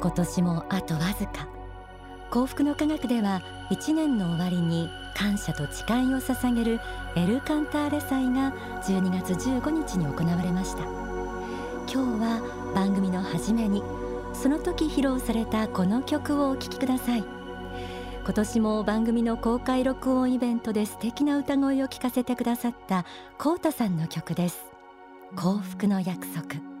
今年もあとわずか。幸福の科学では1年の終わりに感謝と誓いを捧げるエルカンターレ祭が12月15日に行われました。今日は番組の初めにその時披露されたこの曲をお聴きください。今年も番組の公開録音イベントで素敵な歌声を聞かせてくださったコウタさんの曲です。幸福の約束。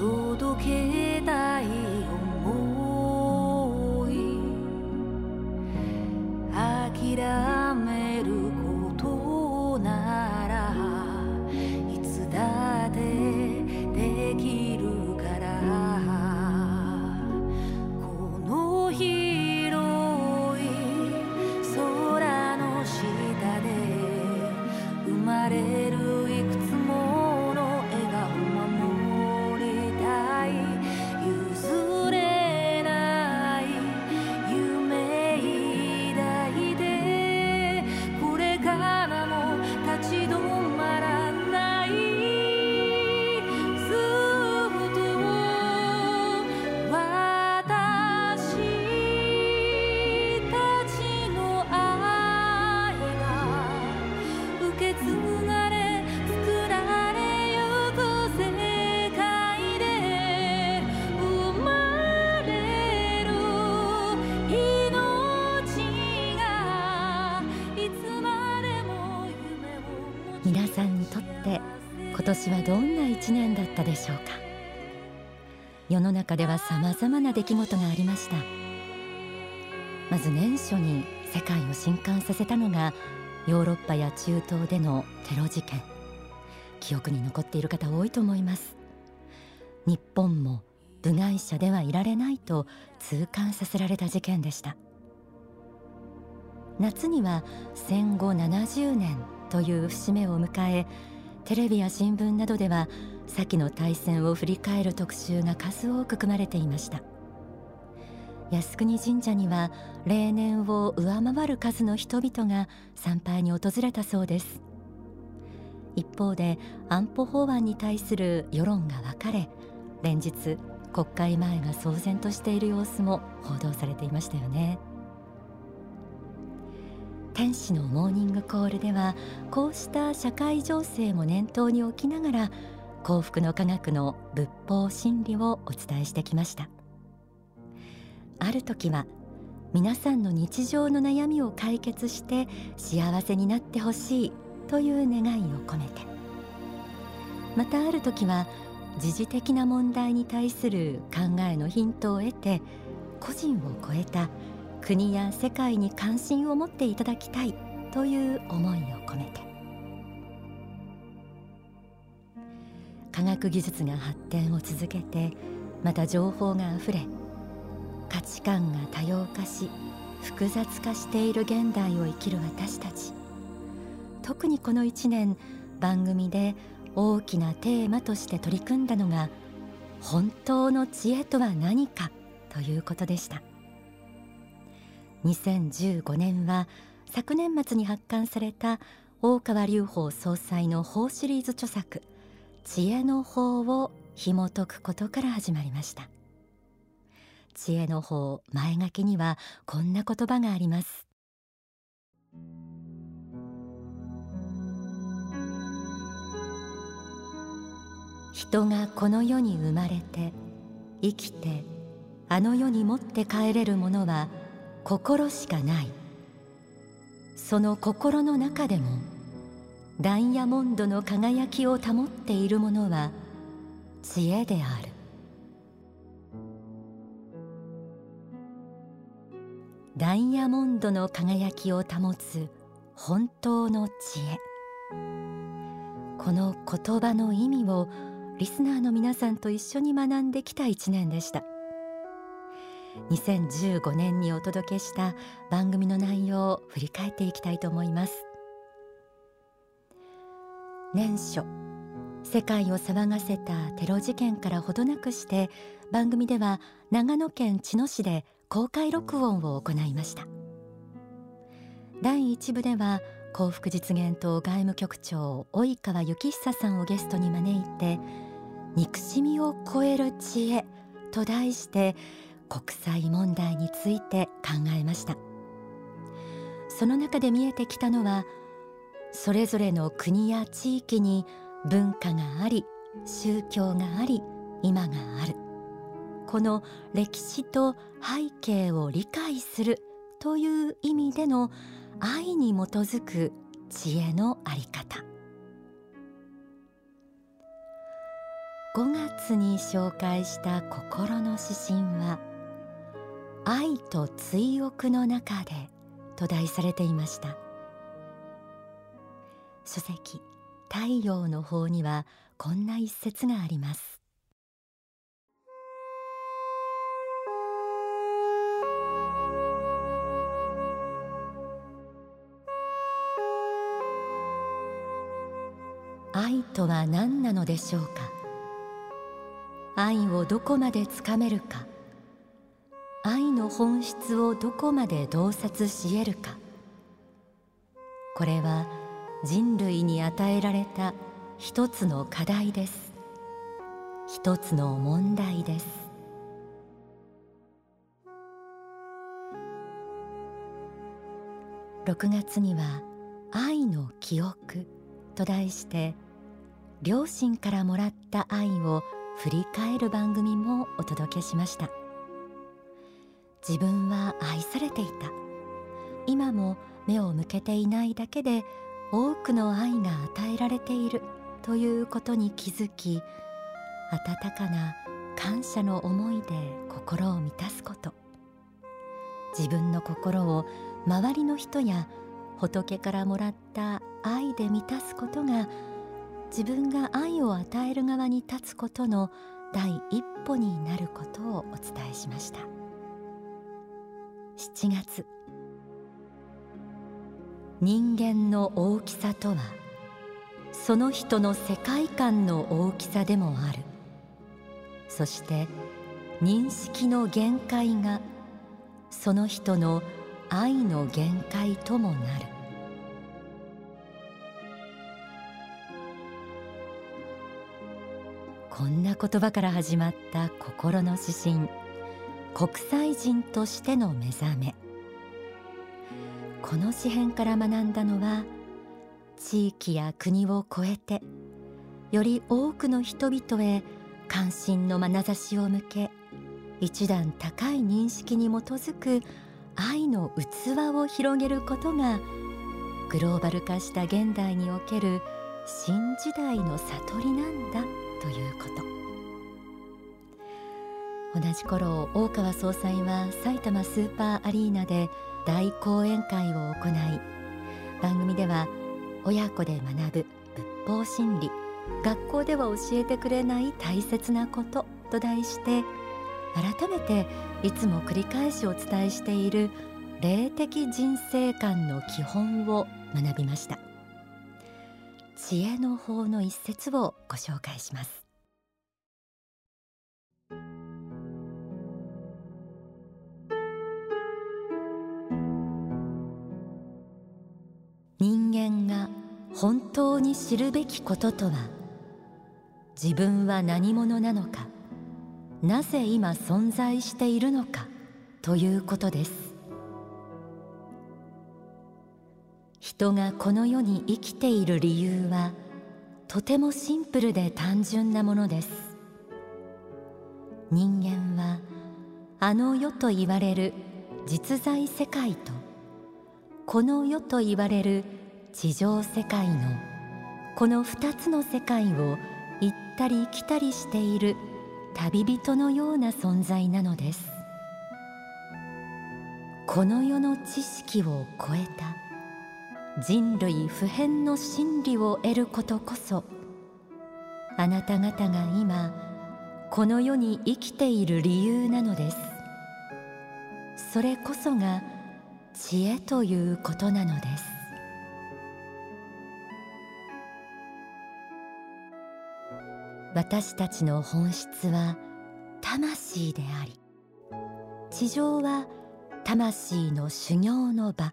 届け年はどんな一年だったでしょうか。世の中では様々な出来事がありました。まず年初に世界を震撼させたのがヨーロッパや中東でのテロ事件。記憶に残っている方多いと思います。日本も部外者ではいられないと痛感させられた事件でした。夏には戦後70年という節目を迎えテレビや新聞などでは先の大戦を振り返る特集が数多く組まれていました。靖国神社には例年を上回る数の人々が参拝に訪れたそうです。一方で安保法案に対する世論が分かれ連日国会前が騒然としている様子も報道されていましたよね。天使のモーニングコールではこうした社会情勢も念頭に置きながら幸福の科学の仏法真理をお伝えしてきました。ある時は皆さんの日常の悩みを解決して幸せになってほしいという願いを込めて。またある時は時事的な問題に対する考えのヒントを得て個人を超えた国や世界に関心を持っていただきたいという思いを込めて。科学技術が発展を続けてまた情報があふれ価値観が多様化し複雑化している現代を生きる私たち。特にこの1年番組で大きなテーマとして取り組んだのが本当の知恵とは何かということでした。2015年は昨年末に発刊された大川隆法総裁の法シリーズ著作知恵の法を紐解くことから始まりました。知恵の法前書きにはこんな言葉があります。人がこの世に生まれて生きてあの世に持って帰れるものは心しかない。その心の中でもダイヤモンドの輝きを保っているものは知恵である。ダイヤモンドの輝きを保つ本当の知恵。この言葉の意味をリスナーの皆さんと一緒に学んできた一年でした。2015年にお届けした番組の内容を振り返っていきたいと思います。年初世界を騒がせたテロ事件からほどなくして番組では長野県茅野市で公開録音を行いました。第1部では幸福実現党外務局長及川幸久さんをゲストに招いて憎しみを超える知恵と題して国際問題について考えました。その中で見えてきたのはそれぞれの国や地域に文化があり宗教があり今がある。この歴史と背景を理解するという意味での愛に基づく知恵のあり方。5月に紹介した心の指針は愛と追憶の中でと題されていました。書籍太陽の方にはこんな一節があります。愛とは何なのでしょうか？愛をどこまでつかめるか？愛の本質をどこまで洞察し得るか。これは人類に与えられた一つの課題です。一つの問題です。6月には愛の記憶と題して両親からもらった愛を振り返る番組もお届けしました。自分は愛されていた。今も目を向けていないだけで多くの愛が与えられている。ということに気づき温かな感謝の思いで心を満たすこと。自分の心を周りの人や仏からもらった愛で満たすことが自分が愛を与える側に立つことの第一歩になることをお伝えしました。7月。人間の大きさとはその人の世界観の大きさでもある。そして認識の限界がその人の愛の限界ともなる。こんな言葉から始まった心の指針。国際人としての目覚め。この詩編から学んだのは地域や国を超えてより多くの人々へ関心の眼差しを向け一段高い認識に基づく愛の器を広げることがグローバル化した現代における新時代の悟りなんだということ。同じ頃大川総裁は埼玉スーパーアリーナで大講演会を行い番組では親子で学ぶ仏法真理学校では教えてくれない大切なことと題して改めていつも繰り返しお伝えしている霊的人生観の基本を学びました。知恵の法の一節をご紹介します。に知るべきこととは自分は何者なのかなぜ今存在しているのかということです。人がこの世に生きている理由はとてもシンプルで単純なものです。人間はあの世と言われる実在世界とこの世と言われる地上世界のこの二つの世界を行ったり来たりしている旅人のような存在なのです。この世の知識を超えた人類普遍の真理を得ることこそあなた方が今この世に生きている理由なのです。それこそが知恵ということなのです。私たちの本質は魂であり地上は魂の修行の場。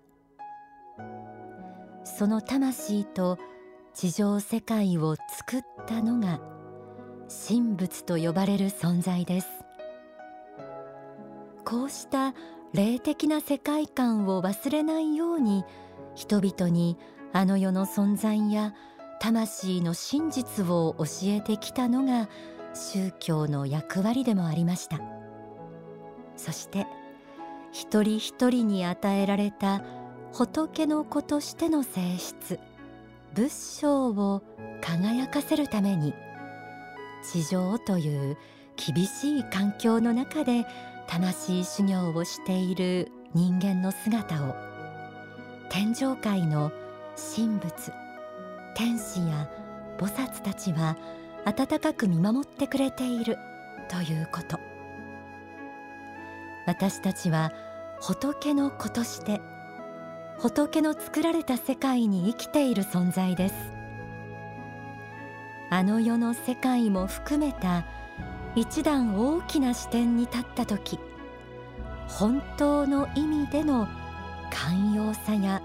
その魂と地上世界を作ったのが神仏と呼ばれる存在です。こうした霊的な世界観を忘れないように人々にあの世の存在や魂の真実を教えてきたのが宗教の役割でもありました。そして一人一人に与えられた仏の子としての性質仏性を輝かせるために地上という厳しい環境の中で魂修行をしている人間の姿を天上界の神仏天使や菩薩たちは温かく見守ってくれている。ということ。私たちは仏の子として仏の作られた世界に生きている存在です。あの世の世界も含めた一段大きな視点に立った時本当の意味での寛容さや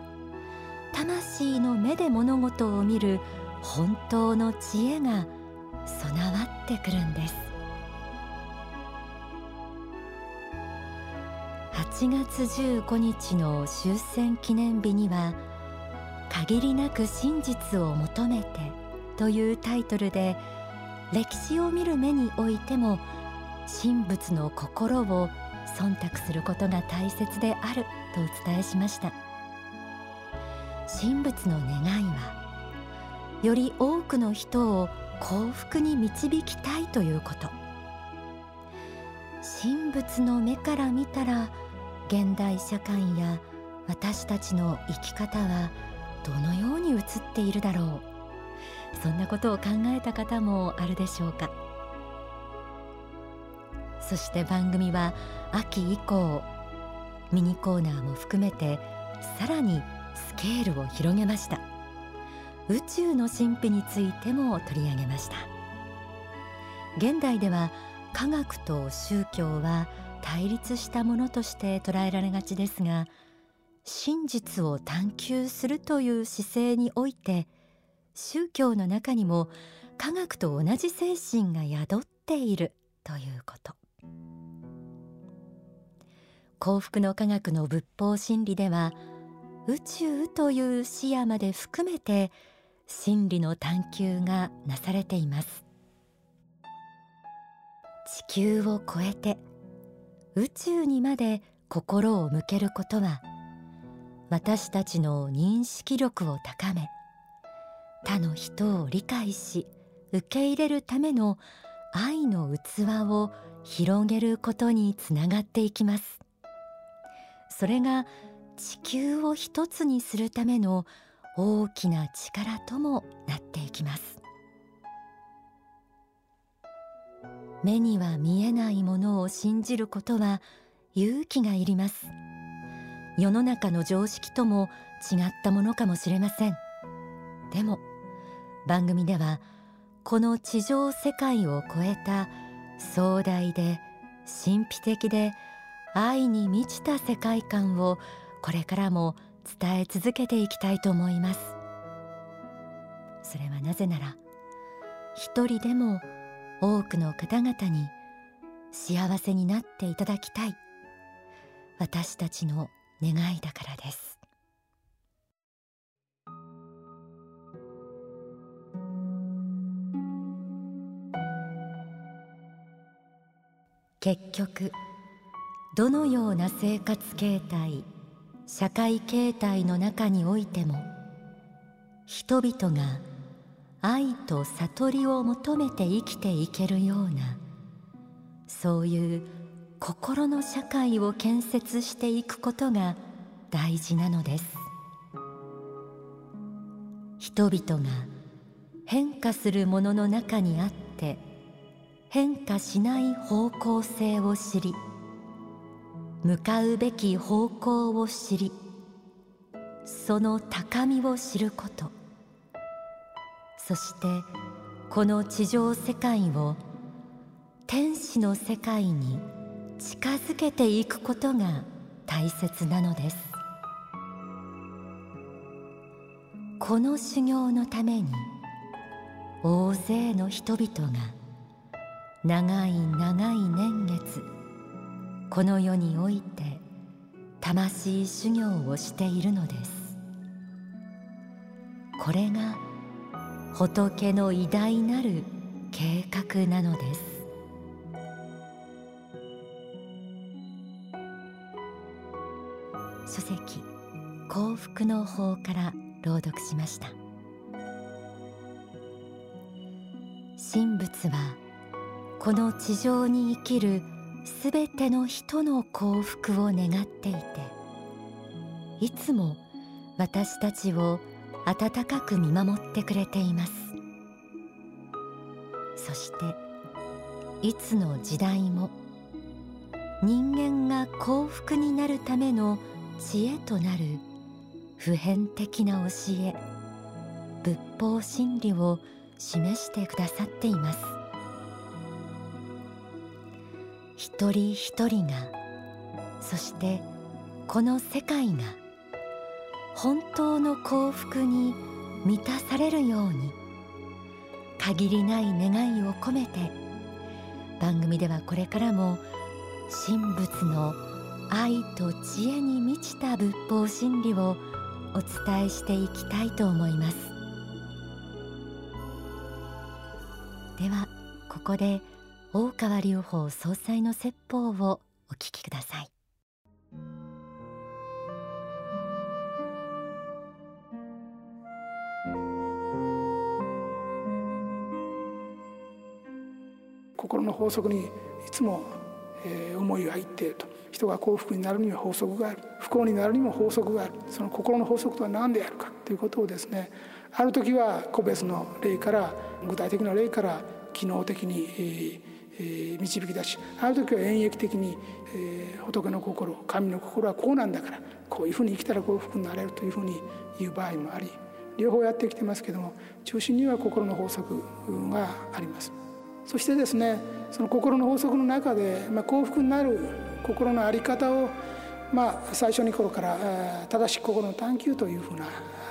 魂の目で物事を見る本当の知恵が備わってくるんです。8月15日の終戦記念日には限りなく真実を求めてというタイトルで歴史を見る目においても神仏の心を忖度することが大切であるとお伝えしました。神仏の願いはより多くの人を幸福に導きたいということ。神仏の目から見たら現代社会や私たちの生き方はどのように映っているだろう。そんなことを考えた方もあるでしょうか。そして番組は秋以降ミニコーナーも含めてさらにスケールを広げました。宇宙の神秘についても取り上げました。現代では科学と宗教は対立したものとして捉えられがちですが真実を探求するという姿勢において宗教の中にも科学と同じ精神が宿っているということ。幸福の科学の仏法真理では宇宙という視野まで含めて真理の探求がなされています。地球を超えて宇宙にまで心を向けることは私たちの認識力を高め他の人を理解し受け入れるための愛の器を広げることにつながっていきます。それが地球を一つにするための大きな力ともなっていきます。目には見えないものを信じることは勇気がいります。世の中の常識とも違ったものかもしれません。でも番組ではこの地上世界を超えた壮大で神秘的で愛に満ちた世界観をこれからも伝え続けていきたいと思います。それはなぜなら一人でも多くの方々に幸せになっていただきたい。私たちの願いだからです。結局どのような生活形態社会形態の中においても人々が愛と悟りを求めて生きていけるようなそういう心の社会を建設していくことが大事なのです。人々が変化するものの中にあって変化しない方向性を知り向かうべき方向を知りその高みを知ること。そしてこの地上世界を天使の世界に近づけていくことが大切なのです。この修行のために大勢の人々が長い長い年月この世において魂修行をしているのです。これが仏の偉大なる計画なのです。書籍幸福の法から朗読しました。神仏はこの地上に生きるすべての人の幸福を願っていていつも私たちを温かく見守ってくれています。そしていつの時代も人間が幸福になるための知恵となる普遍的な教え仏法真理を示してくださっています。一人一人がそしてこの世界が本当の幸福に満たされるように限りない願いを込めて番組ではこれからも神仏の愛と知恵に満ちた仏法真理をお伝えしていきたいと思います。ではここで大川隆法総裁の説法をお聞きください。心の法則にいつも、えー、思いがいっていると人が幸福になるには法則がある。不幸になるにも法則がある。その心の法則とは何であるかということをですねある時は個別の例から具体的な例から機能的に、えー、導き出しある時は演繹的に、えー、仏の心神の心はこうなんだからこういうふうに生きたら幸福になれるというふうに言う場合もあり両方やってきてますけども中心には心の法則があります。そしてですねその心の法則の中で、まあ、幸福になる心の在り方を、まあ、最初に頃から正しく心の探求というふうな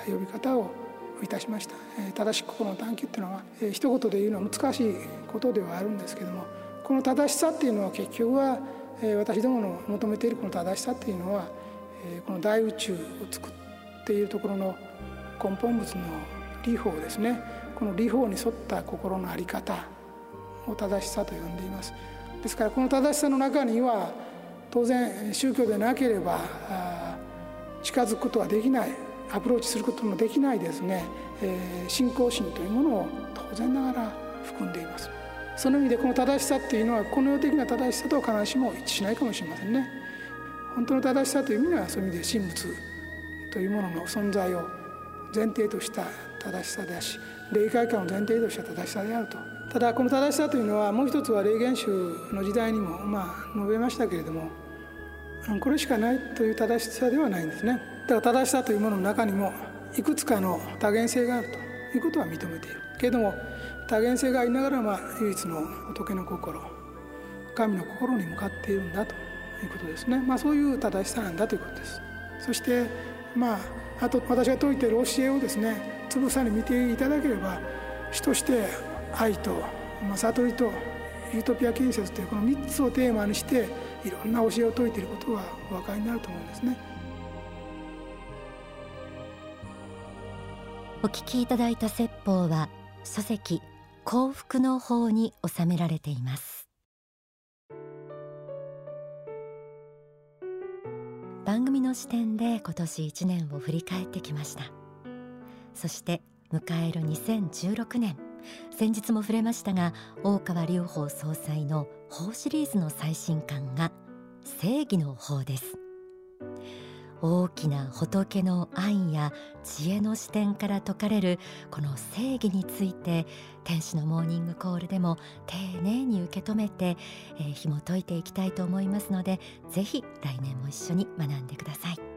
呼び方をいたしました。正しく心の探求っていうのは一言で言うのは難しいことではあるんですけどもこの正しさっていうのは結局は私どもの求めているこの正しさっていうのはこの大宇宙を作っているところの根本物の理法ですね。この理法に沿った心の在り方を正しさと呼んでいます。ですからこの正しさの中には当然宗教でなければ近づくことはできない。アプローチすることもできないですね、えー、信仰心というものを当然ながら含んでいます。その意味でこの正しさっていうのはこの世的な正しさと必ずしも一致しないかもしれませんね。本当の正しさという意味ではそういう意味で神仏というものの存在を前提とした正しさであし霊界観を前提とした正しさであると。ただこの正しさというのはもう一つは霊言宗の時代にもまあ述べましたけれどもこれしかないという正しさではないんですね。だから正しさというものの中にもいくつかの多元性があるということは認めている。けれども多元性がありながらま唯一の仏の心神の心に向かっているんだということですね。まあそういう正しさなんだということです。そしてまああと私が説いている教えをですねつぶさに見ていただければ主として愛と、まあ、悟りとユートピア建設というこの3つをテーマにしていろんな教えを説いていることがお分かりになると思うんですね。お聞きいただいた説法は書籍幸福の法に収められています。番組の視点で今年1年を振り返ってきました。そして迎える2016年。先日も触れましたが大川隆法総裁の法シリーズの最新刊が正義の法です。大きな仏の愛や知恵の視点から説かれるこの正義について天使のモーニングコールでも丁寧に受け止めて、えー、紐解いていきたいと思いますのでぜひ来年も一緒に学んでください。